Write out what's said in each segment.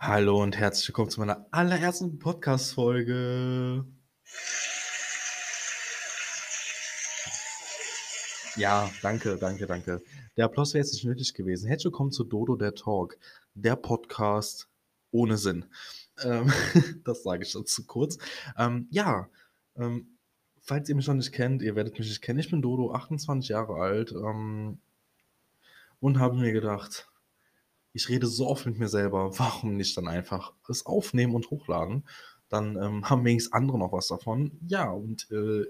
Hallo und herzlich willkommen zu meiner allerersten Podcast-Folge. Ja, danke, danke, danke. Der Applaus wäre jetzt nicht nötig gewesen. Herzlich willkommen zu Dodo der Talk, der Podcast ohne Sinn. Ähm, das sage ich schon zu kurz. Ähm, ja, ähm, falls ihr mich noch nicht kennt, ihr werdet mich nicht kennen. Ich bin Dodo, 28 Jahre alt ähm, und habe mir gedacht, ich rede so oft mit mir selber, warum nicht dann einfach es aufnehmen und hochladen? Dann ähm, haben wenigstens andere noch was davon. Ja, und äh,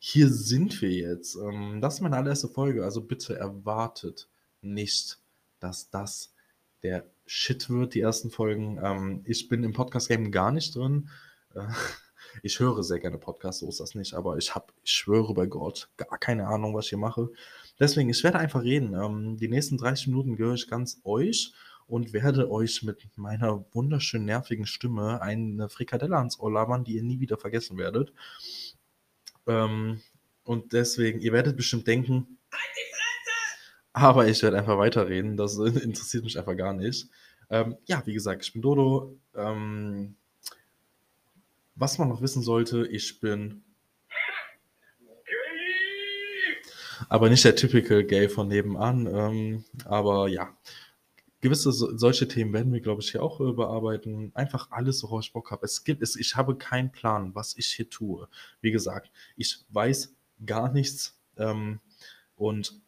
hier sind wir jetzt. Ähm, das ist meine allererste Folge, also bitte erwartet nicht, dass das der Shit wird, die ersten Folgen. Ähm, ich bin im Podcast-Game gar nicht drin. Äh, ich höre sehr gerne Podcasts, so ist das nicht, aber ich habe, ich schwöre bei Gott, gar keine Ahnung, was ich hier mache. Deswegen, ich werde einfach reden. Ähm, die nächsten 30 Minuten gehöre ich ganz euch und werde euch mit meiner wunderschön nervigen Stimme eine Frikadelle ans Ohr labern, die ihr nie wieder vergessen werdet. Ähm, und deswegen, ihr werdet bestimmt denken, aber ich werde einfach weiterreden. Das interessiert mich einfach gar nicht. Ähm, ja, wie gesagt, ich bin Dodo. Ähm, was man noch wissen sollte, ich bin aber nicht der typical Gay von nebenan. Ähm, aber ja, gewisse so, solche Themen werden wir, glaube ich, hier auch äh, bearbeiten. Einfach alles, worauf ich Bock habe. Es gibt es, ich habe keinen Plan, was ich hier tue. Wie gesagt, ich weiß gar nichts. Ähm, und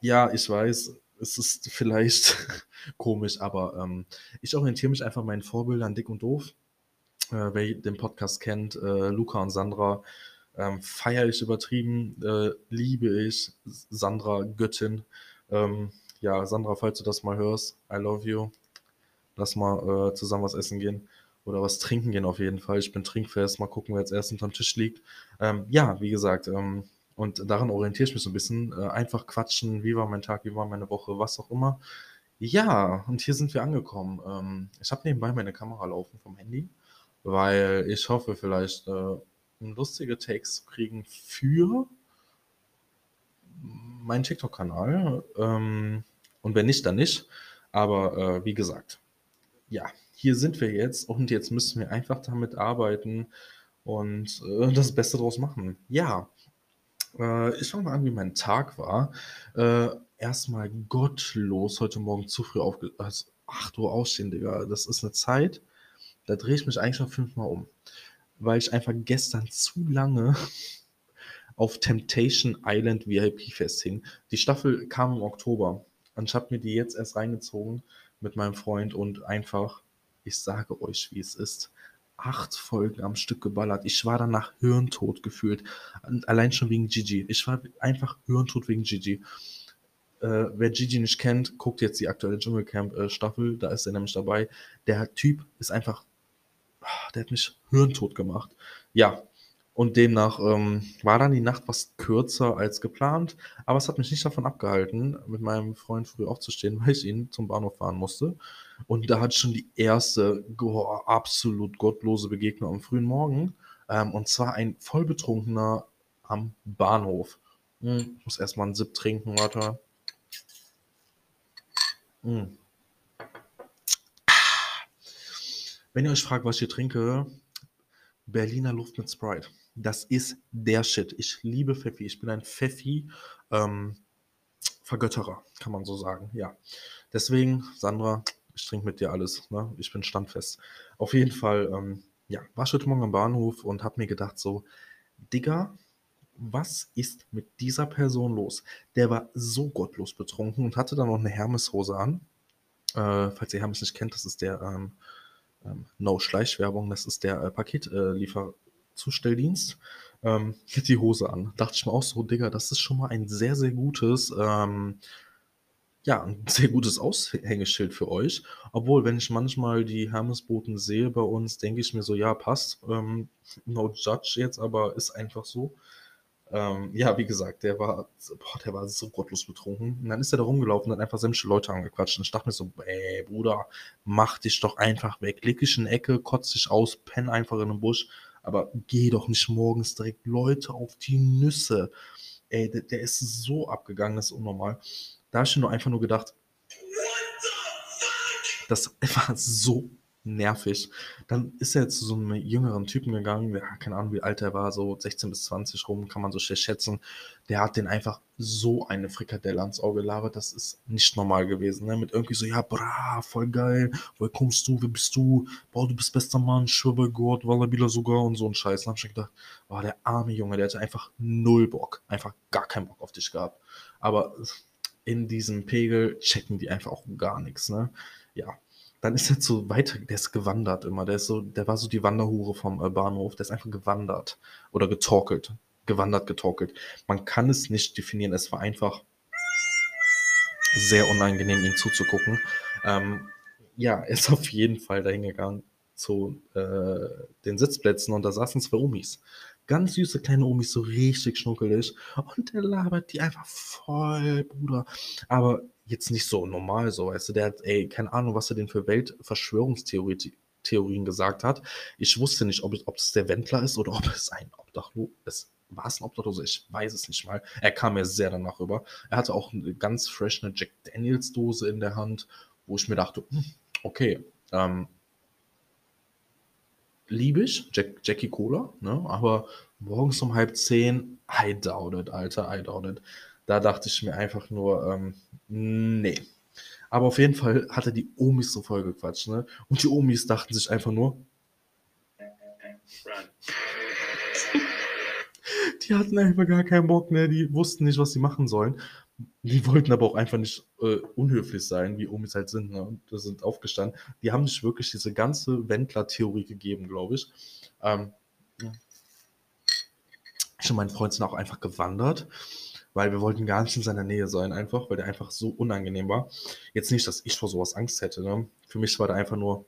ja, ich weiß, es ist vielleicht komisch, aber ähm, ich orientiere mich einfach meinen Vorbildern dick und doof. Äh, wer den Podcast kennt, äh, Luca und Sandra, ähm, feiere ich übertrieben, äh, liebe ich Sandra Göttin. Ähm, ja, Sandra, falls du das mal hörst, I love you. Lass mal äh, zusammen was essen gehen oder was trinken gehen auf jeden Fall. Ich bin trinkfest, mal gucken, wer jetzt erst unterm Tisch liegt. Ähm, ja, wie gesagt, ähm, und daran orientiere ich mich so ein bisschen. Äh, einfach quatschen, wie war mein Tag, wie war meine Woche, was auch immer. Ja, und hier sind wir angekommen. Ähm, ich habe nebenbei meine Kamera laufen vom Handy, weil ich hoffe, vielleicht äh, lustige Takes zu kriegen für meinen TikTok-Kanal. Ähm, und wenn nicht, dann nicht. Aber äh, wie gesagt, ja, hier sind wir jetzt und jetzt müssen wir einfach damit arbeiten und äh, das Beste draus machen. Ja, äh, ich fange mal an, wie mein Tag war. Äh, erstmal gottlos heute Morgen zu früh aufge... Also 8 Uhr ausstehen, Digga. Das ist eine Zeit, da drehe ich mich eigentlich schon fünfmal um. Weil ich einfach gestern zu lange auf Temptation Island VIP festhing. Die Staffel kam im Oktober. Und ich habe mir die jetzt erst reingezogen mit meinem Freund und einfach, ich sage euch, wie es ist, acht Folgen am Stück geballert. Ich war danach hirntot gefühlt. Allein schon wegen Gigi. Ich war einfach hirntot wegen Gigi. Äh, wer Gigi nicht kennt, guckt jetzt die aktuelle Dschungelcamp-Staffel. Äh, da ist er nämlich dabei. Der Typ ist einfach. Ah, der hat mich hirntot gemacht. Ja, und demnach ähm, war dann die Nacht was kürzer als geplant, aber es hat mich nicht davon abgehalten, mit meinem Freund früh aufzustehen, weil ich ihn zum Bahnhof fahren musste. Und da hat schon die erste oh, absolut gottlose Begegnung am frühen Morgen. Ähm, und zwar ein vollbetrunkener am Bahnhof. Hm, ich muss erstmal einen Sip trinken, warte. Hm. Wenn ihr euch fragt, was ich hier trinke, Berliner Luft mit Sprite. Das ist der Shit. Ich liebe Pfeffi. Ich bin ein Pfeffi ähm, kann man so sagen. Ja. Deswegen, Sandra, ich trinke mit dir alles. Ne? Ich bin standfest. Auf jeden Fall, ähm, ja, war ich heute Morgen am Bahnhof und habe mir gedacht, so, Digga, was ist mit dieser Person los? Der war so gottlos betrunken und hatte dann noch eine Hermeshose an. Äh, falls ihr Hermes nicht kennt, das ist der ähm, ähm, No Schleichwerbung, das ist der äh, Paketlieferzustelldienst. Ähm, die Hose an. Dachte ich mir auch so, Digga, das ist schon mal ein sehr, sehr gutes, ähm, ja, ein sehr gutes Aushängeschild für euch. Obwohl, wenn ich manchmal die Hermesboten sehe bei uns, denke ich mir so, ja, passt. Ähm, no judge jetzt, aber ist einfach so. Ähm, ja, wie gesagt, der war, boah, der war so gottlos betrunken. Und dann ist er da rumgelaufen und hat einfach sämtliche Leute angequatscht. Und ich dachte mir so, ey, Bruder, mach dich doch einfach weg. Leg dich in die Ecke, kotz dich aus, penn einfach in den Busch. Aber geh doch nicht morgens direkt Leute auf die Nüsse. Ey, der, der ist so abgegangen, das ist unnormal. Da habe ich nur einfach nur gedacht, Das war so nervig. Dann ist er zu so einem jüngeren Typen gegangen, ja, keine Ahnung, wie alt er war, so 16 bis 20 rum, kann man so schlecht schätzen. Der hat den einfach so eine Frikadelle ans Auge gelabert, das ist nicht normal gewesen. Ne? Mit irgendwie so, ja, bra, voll geil, woher kommst du, wer bist du? Boah, du bist bester Mann, schwör bei Gott, Wallabila sogar und so ein Scheiß. Dann hab ich gedacht, boah, der arme Junge, der hatte einfach null Bock, einfach gar keinen Bock auf dich gehabt. Aber in diesem Pegel checken die einfach auch gar nichts, ne? Ja, dann ist er so weiter, der ist gewandert immer. Der ist so, der war so die Wanderhure vom äh, Bahnhof. Der ist einfach gewandert oder getorkelt. Gewandert, getorkelt. Man kann es nicht definieren. Es war einfach sehr unangenehm, ihm zuzugucken. Ähm, ja, er ist auf jeden Fall dahin gegangen zu äh, den Sitzplätzen und da saßen zwei Omis. Ganz süße kleine Omis, so richtig schnuckelig. Und der labert die einfach voll, Bruder. Aber jetzt nicht so normal so, weißt du, der hat, ey, keine Ahnung, was er denn für Weltverschwörungstheorien gesagt hat. Ich wusste nicht, ob, ob es der Wendler ist oder ob es ein Obdachlos ist. War es ein Obdachloser? Ich weiß es nicht mal. Er kam mir sehr danach rüber. Er hatte auch eine ganz fresh eine Jack Daniels Dose in der Hand, wo ich mir dachte, hm, okay, ähm, liebe ich, Jack, Jackie Cola, ne? aber morgens um halb zehn, I doubt it, Alter, I doubt it. Da dachte ich mir einfach nur, ähm, nee. Aber auf jeden Fall hat er die Omis so voll gequatscht, ne? Und die Omis dachten sich einfach nur, die hatten einfach gar keinen Bock, ne? Die wussten nicht, was sie machen sollen. Die wollten aber auch einfach nicht äh, unhöflich sein, wie Omis halt sind, ne? Und sind aufgestanden. Die haben sich wirklich diese ganze Wendler-Theorie gegeben, glaube ich. Ähm, ich und mein Freund sind auch einfach gewandert weil wir wollten gar nicht in seiner Nähe sein, einfach, weil der einfach so unangenehm war. Jetzt nicht, dass ich vor sowas Angst hätte. Ne? Für mich war der einfach nur.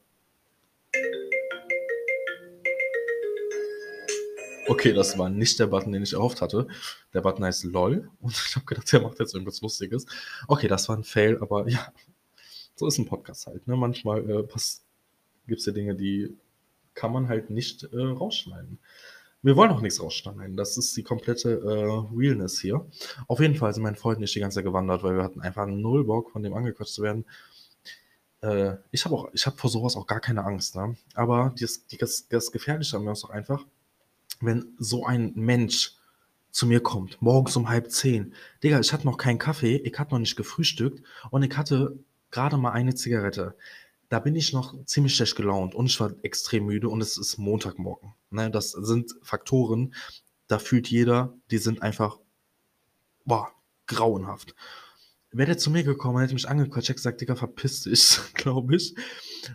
Okay, das war nicht der Button, den ich erhofft hatte. Der Button heißt LOL und ich habe gedacht, der macht jetzt irgendwas Lustiges. Okay, das war ein Fail, aber ja, so ist ein Podcast halt. Ne? Manchmal äh, gibt es ja Dinge, die kann man halt nicht äh, rausschneiden. Wir wollen auch nichts rausschneiden. Das ist die komplette äh, Realness hier. Auf jeden Fall sind mein Freund nicht die ganze Zeit gewandert, weil wir hatten einfach null Bock, von dem angequatscht zu werden. Äh, ich habe auch, ich habe vor sowas auch gar keine Angst. Ne? Aber das, das, das Gefährliche an mir ist auch einfach, wenn so ein Mensch zu mir kommt, morgens um halb zehn. Digga, ich hatte noch keinen Kaffee, ich hatte noch nicht gefrühstückt und ich hatte gerade mal eine Zigarette da bin ich noch ziemlich schlecht gelaunt und ich war extrem müde und es ist Montagmorgen. Ne, das sind Faktoren, da fühlt jeder, die sind einfach, boah, grauenhaft. Wäre der zu mir gekommen, hätte mich angequatscht, hätte gesagt, Digga, verpiss dich, glaube ich.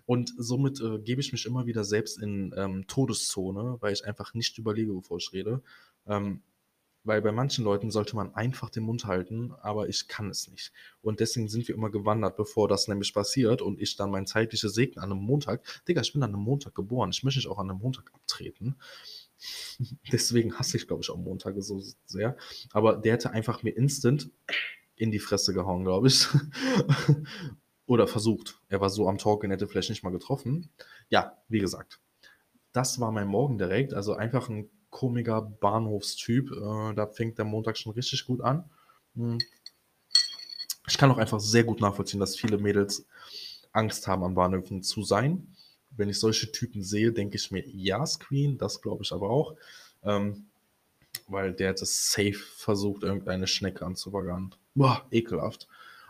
Und somit äh, gebe ich mich immer wieder selbst in ähm, Todeszone, weil ich einfach nicht überlege, bevor ich rede. Ähm, weil bei manchen Leuten sollte man einfach den Mund halten, aber ich kann es nicht. Und deswegen sind wir immer gewandert, bevor das nämlich passiert und ich dann mein zeitliches Segen an einem Montag. Digga, ich bin an einem Montag geboren. Ich möchte nicht auch an einem Montag abtreten. deswegen hasse ich, glaube ich, auch Montage so sehr. Aber der hätte einfach mir instant in die Fresse gehauen, glaube ich. Oder versucht. Er war so am Talken, hätte vielleicht nicht mal getroffen. Ja, wie gesagt. Das war mein Morgen direkt. Also einfach ein komischer Bahnhofstyp. Äh, da fängt der Montag schon richtig gut an. Hm. Ich kann auch einfach sehr gut nachvollziehen, dass viele Mädels Angst haben, an Bahnhöfen zu sein. Wenn ich solche Typen sehe, denke ich mir, ja, Screen, das glaube ich aber auch. Ähm, weil der hat es safe versucht, irgendeine Schnecke anzubaggern. Boah, ekelhaft.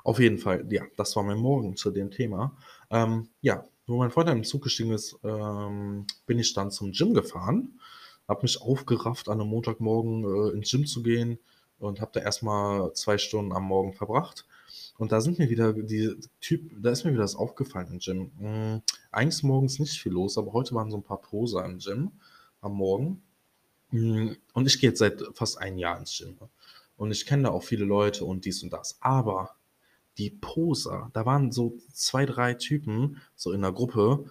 Auf jeden Fall, ja, das war mein Morgen zu dem Thema. Ähm, ja, wo mein Freund im Zug gestiegen ist, ähm, bin ich dann zum Gym gefahren habe mich aufgerafft, an einem Montagmorgen äh, ins Gym zu gehen und habe da erstmal zwei Stunden am Morgen verbracht. Und da sind mir wieder die Typ, da ist mir wieder das aufgefallen im Gym. Mhm, eigentlich morgens nicht viel los, aber heute waren so ein paar Poser im Gym am Morgen. Mhm, und ich gehe jetzt seit fast ein Jahr ins Gym. Und ich kenne da auch viele Leute und dies und das. Aber die Poser, da waren so zwei, drei Typen, so in der Gruppe,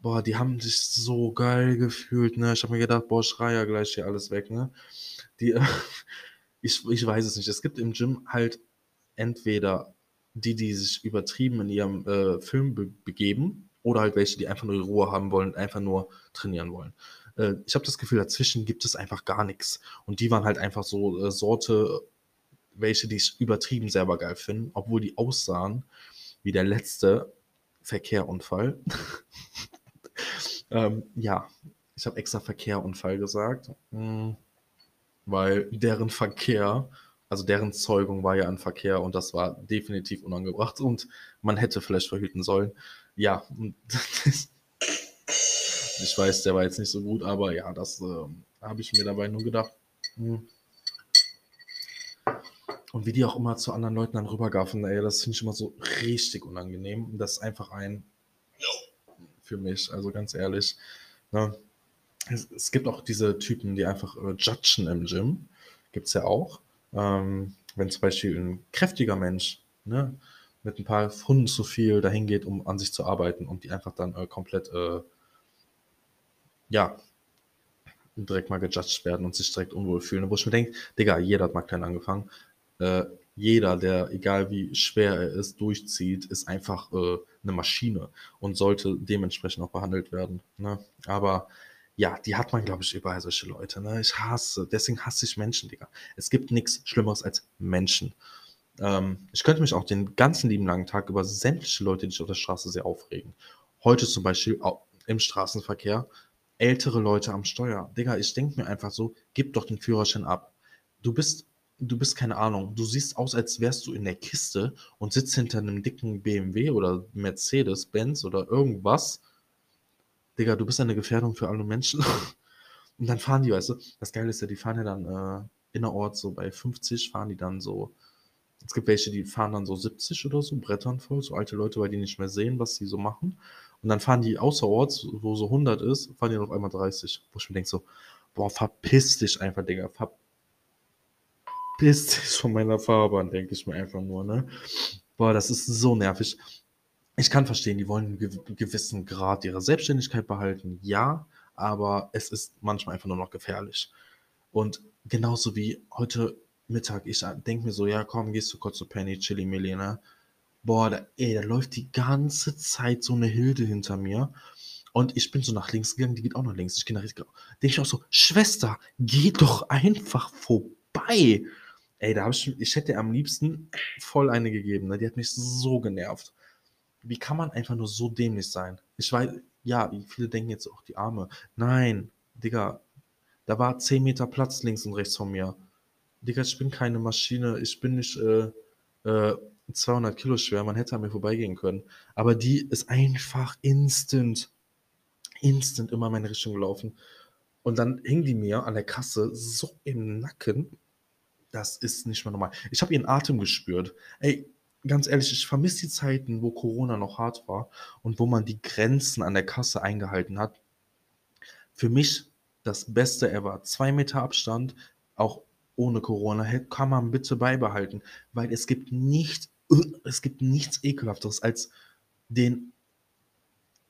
boah, die haben sich so geil gefühlt, ne? Ich habe mir gedacht, boah, schrei ja gleich hier alles weg, ne? Die, ich, ich weiß es nicht. Es gibt im Gym halt entweder die, die sich übertrieben in ihrem äh, Film be begeben, oder halt welche, die einfach nur die Ruhe haben wollen, einfach nur trainieren wollen. Äh, ich habe das Gefühl, dazwischen gibt es einfach gar nichts. Und die waren halt einfach so äh, Sorte, welche, die ich übertrieben selber geil finden, obwohl die aussahen wie der letzte Verkehrunfall. ähm, ja, ich habe extra Verkehrunfall gesagt, hm, weil deren Verkehr, also deren Zeugung war ja ein Verkehr und das war definitiv unangebracht und man hätte vielleicht verhüten sollen. Ja, ich weiß, der war jetzt nicht so gut, aber ja, das äh, habe ich mir dabei nur gedacht. Hm. Und wie die auch immer zu anderen Leuten dann rübergaffen, ey, das finde ich immer so richtig unangenehm. Das ist einfach ein für mich, also ganz ehrlich. Ne? Es, es, gibt auch diese Typen, die einfach äh, judgen im Gym. Gibt es ja auch. Ähm, wenn zum Beispiel ein kräftiger Mensch ne, mit ein paar Pfunden zu viel dahin geht, um an sich zu arbeiten und die einfach dann äh, komplett, äh, ja, direkt mal gejudged werden und sich direkt unwohl fühlen. Wo ich mir denke, Digga, jeder hat mal klein angefangen. Äh, jeder, der, egal wie schwer er ist, durchzieht, ist einfach äh, eine Maschine und sollte dementsprechend auch behandelt werden. Ne? Aber ja, die hat man, glaube ich, überall solche Leute. Ne? Ich hasse, deswegen hasse ich Menschen, Digga. Es gibt nichts Schlimmeres als Menschen. Ähm, ich könnte mich auch den ganzen lieben langen Tag über sämtliche Leute, die ich auf der Straße sehe, aufregen. Heute zum Beispiel im Straßenverkehr ältere Leute am Steuer. Digga, ich denke mir einfach so, gib doch den Führerschein ab. Du bist du bist keine Ahnung, du siehst aus, als wärst du in der Kiste und sitzt hinter einem dicken BMW oder Mercedes, Benz oder irgendwas. Digga, du bist eine Gefährdung für alle Menschen. und dann fahren die, weißt du, das Geile ist ja, die fahren ja dann äh, innerorts so bei 50, fahren die dann so. Es gibt welche, die fahren dann so 70 oder so, Brettern voll, so alte Leute, weil die nicht mehr sehen, was sie so machen. Und dann fahren die außerorts, wo so 100 ist, fahren die dann auf einmal 30. Wo ich mir denke so, boah, verpiss dich einfach, Digga, verpiss ist von meiner Fahrbahn, denke ich mir einfach nur, ne? Boah, das ist so nervig. Ich kann verstehen, die wollen einen gewissen Grad ihrer Selbstständigkeit behalten, ja, aber es ist manchmal einfach nur noch gefährlich. Und genauso wie heute Mittag, ich denke mir so, ja, komm, gehst du kurz zu Penny, Chili Milli, ne? Boah, da, ey, da läuft die ganze Zeit so eine Hilde hinter mir. Und ich bin so nach links gegangen, die geht auch nach links. Ich gehe nach rechts. Denke ich auch so, Schwester, geh doch einfach vorbei. Ey, da habe ich, ich hätte am liebsten voll eine gegeben. Ne? Die hat mich so genervt. Wie kann man einfach nur so dämlich sein? Ich weiß, ja, viele denken jetzt auch die Arme. Nein, Digga, da war 10 Meter Platz links und rechts von mir. Digga, ich bin keine Maschine, ich bin nicht äh, äh, 200 Kilo schwer, man hätte an mir vorbeigehen können. Aber die ist einfach instant, instant immer in meine Richtung gelaufen. Und dann hing die mir an der Kasse so im Nacken, das ist nicht mehr normal. Ich habe ihren Atem gespürt. Ey, ganz ehrlich, ich vermisse die Zeiten, wo Corona noch hart war und wo man die Grenzen an der Kasse eingehalten hat. Für mich das Beste ever. Zwei Meter Abstand, auch ohne Corona, kann man bitte beibehalten, weil es gibt nicht, es gibt nichts ekelhafteres als den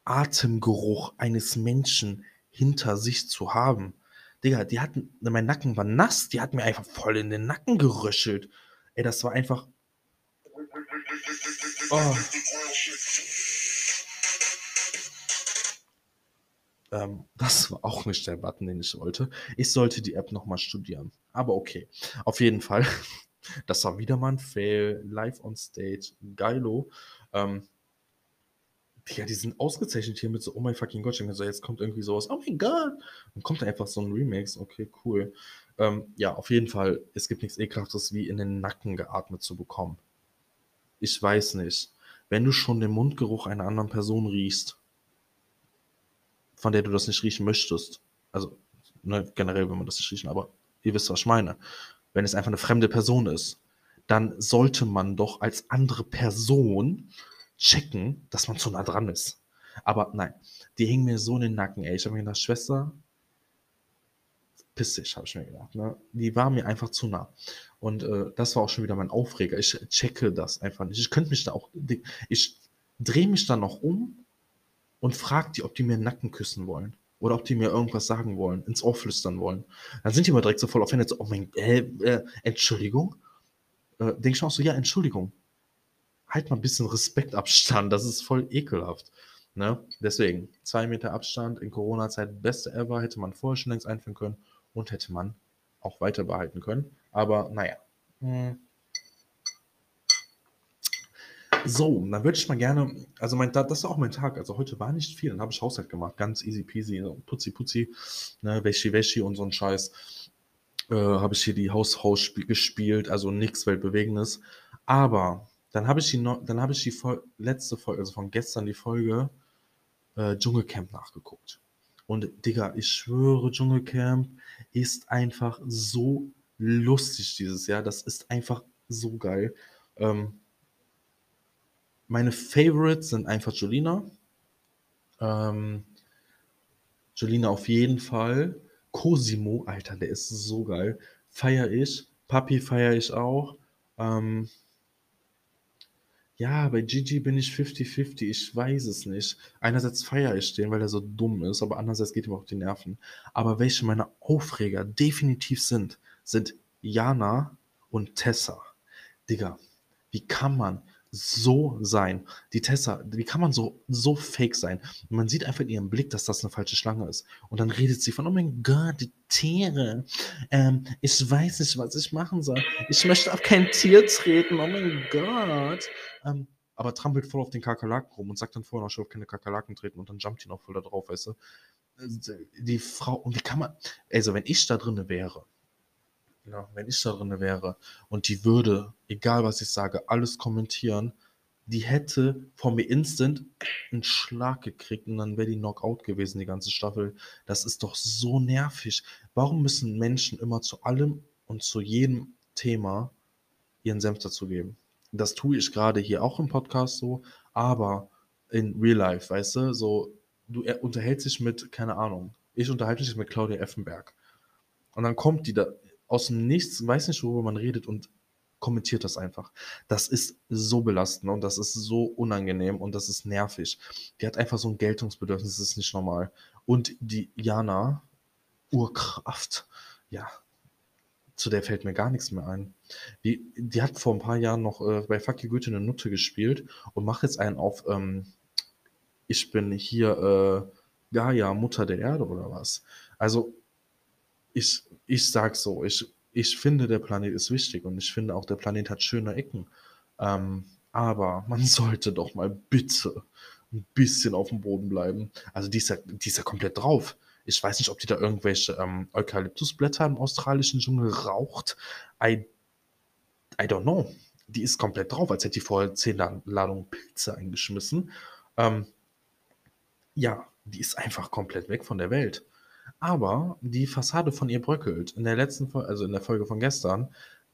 Atemgeruch eines Menschen hinter sich zu haben. Digga, die hatten, mein Nacken war nass, die hat mir einfach voll in den Nacken geröschelt. Ey, das war einfach. Oh. Ähm, das war auch nicht der Button, den ich wollte. Ich sollte die App nochmal studieren. Aber okay. Auf jeden Fall. Das war wieder mal ein Fail. Live on Stage. Geilo. Ähm, ja, die sind ausgezeichnet hier mit so, oh mein fucking Gott, so, jetzt kommt irgendwie sowas, oh mein Gott, dann kommt einfach so ein Remix, okay, cool. Ähm, ja, auf jeden Fall, es gibt nichts ekelhaftes, wie in den Nacken geatmet zu bekommen. Ich weiß nicht, wenn du schon den Mundgeruch einer anderen Person riechst, von der du das nicht riechen möchtest, also ne, generell will man das nicht riechen, aber ihr wisst, was ich meine, wenn es einfach eine fremde Person ist, dann sollte man doch als andere Person checken, dass man zu nah dran ist. Aber nein, die hingen mir so in den Nacken, ey. Ich habe mir gedacht, Schwester, piss dich, habe ich mir gedacht. Ne? Die war mir einfach zu nah. Und äh, das war auch schon wieder mein Aufreger. Ich checke das einfach nicht. Ich könnte mich da auch, ich drehe mich dann noch um und frage die, ob die mir den Nacken küssen wollen. Oder ob die mir irgendwas sagen wollen, ins Ohr flüstern wollen. Dann sind die immer direkt so voll offended, so, oh mein, äh, äh, Entschuldigung? Äh, denke ich auch so, ja, Entschuldigung halt mal ein bisschen Respektabstand. Das ist voll ekelhaft. Ne? Deswegen, zwei Meter Abstand in Corona-Zeit, beste ever, hätte man vorher schon längst einführen können und hätte man auch weiter behalten können. Aber naja. Hm. So, dann würde ich mal gerne, also mein, das ist auch mein Tag. Also heute war nicht viel, dann habe ich Haushalt gemacht, ganz easy peasy, putzi putzi, ne, wäschi wäschi und so ein Scheiß. Äh, habe ich hier die Haushaus gespielt, also nichts Weltbewegendes. Aber dann habe ich die, dann habe ich die Vol letzte Folge, also von gestern die Folge äh, Dschungelcamp nachgeguckt. Und Digga, ich schwöre, Dschungelcamp ist einfach so lustig dieses Jahr. Das ist einfach so geil. Ähm, meine Favorites sind einfach Jolina. Ähm, Jolina auf jeden Fall. Cosimo, Alter, der ist so geil. Feier ich. Papi feier ich auch. Ähm, ja, bei Gigi bin ich 50-50. Ich weiß es nicht. Einerseits feiere ich den, weil er so dumm ist, aber andererseits geht ihm auch die Nerven. Aber welche meiner Aufreger definitiv sind, sind Jana und Tessa. Digga, wie kann man so sein. Die Tessa, wie kann man so, so fake sein? man sieht einfach in ihrem Blick, dass das eine falsche Schlange ist. Und dann redet sie von, oh mein Gott, die Tiere. Ähm, ich weiß nicht, was ich machen soll. Ich möchte auf kein Tier treten, oh mein Gott. Ähm, aber trampelt voll auf den Kakerlaken rum und sagt dann vorher noch, ich will auf keine Kakerlaken treten und dann jumpt ihn auch voll da drauf, weißt du. Die Frau, und wie kann man, also wenn ich da drinne wäre, ja, wenn ich da drin wäre und die würde, egal was ich sage, alles kommentieren, die hätte von mir instant einen Schlag gekriegt und dann wäre die Knockout gewesen, die ganze Staffel. Das ist doch so nervig. Warum müssen Menschen immer zu allem und zu jedem Thema ihren Senf dazugeben? Das tue ich gerade hier auch im Podcast so, aber in Real Life, weißt du, so, du unterhältst dich mit, keine Ahnung, ich unterhalte mich mit Claudia Effenberg. Und dann kommt die da aus dem Nichts, weiß nicht, worüber man redet und kommentiert das einfach. Das ist so belastend und das ist so unangenehm und das ist nervig. Die hat einfach so ein Geltungsbedürfnis, das ist nicht normal. Und die Jana, Urkraft, ja, zu der fällt mir gar nichts mehr ein. Die, die hat vor ein paar Jahren noch äh, bei Fuck You Goethe eine Nutte gespielt und macht jetzt einen auf, ähm, ich bin hier äh, Gaia, Mutter der Erde oder was. Also ich, ich sag so, ich, ich finde, der Planet ist wichtig und ich finde auch, der Planet hat schöne Ecken. Ähm, aber man sollte doch mal bitte ein bisschen auf dem Boden bleiben. Also die ist ja, die ist ja komplett drauf. Ich weiß nicht, ob die da irgendwelche ähm, Eukalyptusblätter im australischen Dschungel raucht. I, I don't know. Die ist komplett drauf, als hätte die vorher zehn Ladungen Pilze eingeschmissen. Ähm, ja, die ist einfach komplett weg von der Welt. Aber die Fassade von ihr bröckelt. In der letzten Folge, also in der Folge von gestern,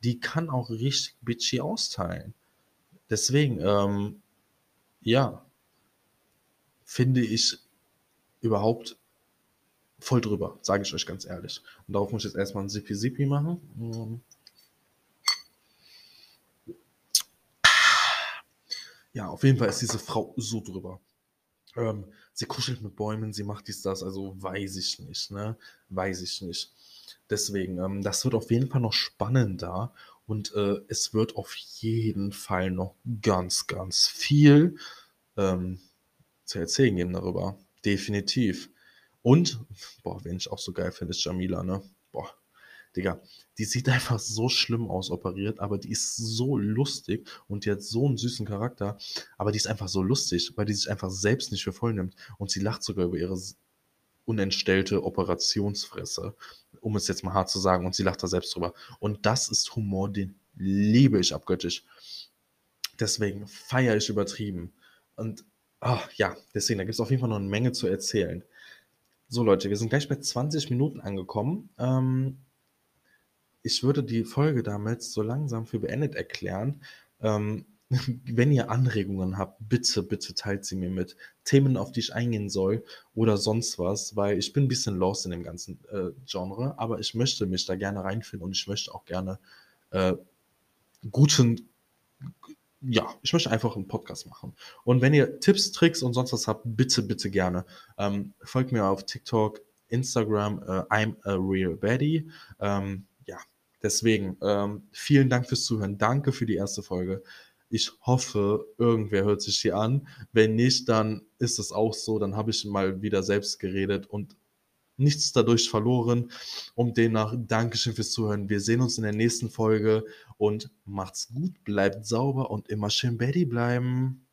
die kann auch richtig bitchy austeilen. Deswegen, ähm, ja, finde ich überhaupt voll drüber, sage ich euch ganz ehrlich. Und darauf muss ich jetzt erstmal ein Sippy Sippy machen. Mm. Ja, auf jeden Fall ist diese Frau so drüber. Ähm, sie kuschelt mit Bäumen, sie macht dies, das, also weiß ich nicht, ne? Weiß ich nicht. Deswegen, ähm, das wird auf jeden Fall noch spannender und äh, es wird auf jeden Fall noch ganz, ganz viel ähm, zu erzählen geben darüber. Definitiv. Und, boah, wen ich auch so geil finde, ist Jamila, ne? Digga, die sieht einfach so schlimm aus operiert, aber die ist so lustig und die hat so einen süßen Charakter, aber die ist einfach so lustig, weil die sich einfach selbst nicht für voll nimmt und sie lacht sogar über ihre unentstellte Operationsfresse, um es jetzt mal hart zu sagen, und sie lacht da selbst drüber. Und das ist Humor, den liebe ich abgöttisch. Deswegen feiere ich übertrieben. Und ach, ja, deswegen, da gibt es auf jeden Fall noch eine Menge zu erzählen. So Leute, wir sind gleich bei 20 Minuten angekommen. Ähm, ich würde die Folge damit so langsam für beendet erklären. Ähm, wenn ihr Anregungen habt, bitte, bitte teilt sie mir mit. Themen, auf die ich eingehen soll oder sonst was, weil ich bin ein bisschen lost in dem ganzen äh, Genre, aber ich möchte mich da gerne reinfinden und ich möchte auch gerne äh, guten, ja, ich möchte einfach einen Podcast machen. Und wenn ihr Tipps, Tricks und sonst was habt, bitte, bitte gerne. Ähm, folgt mir auf TikTok, Instagram, äh, I'm a Real Baddie. Ähm, Deswegen, ähm, vielen Dank fürs Zuhören. Danke für die erste Folge. Ich hoffe, irgendwer hört sich hier an. Wenn nicht, dann ist es auch so. Dann habe ich mal wieder selbst geredet und nichts dadurch verloren und demnach Dankeschön fürs Zuhören. Wir sehen uns in der nächsten Folge und macht's gut, bleibt sauber und immer schön Betty bleiben.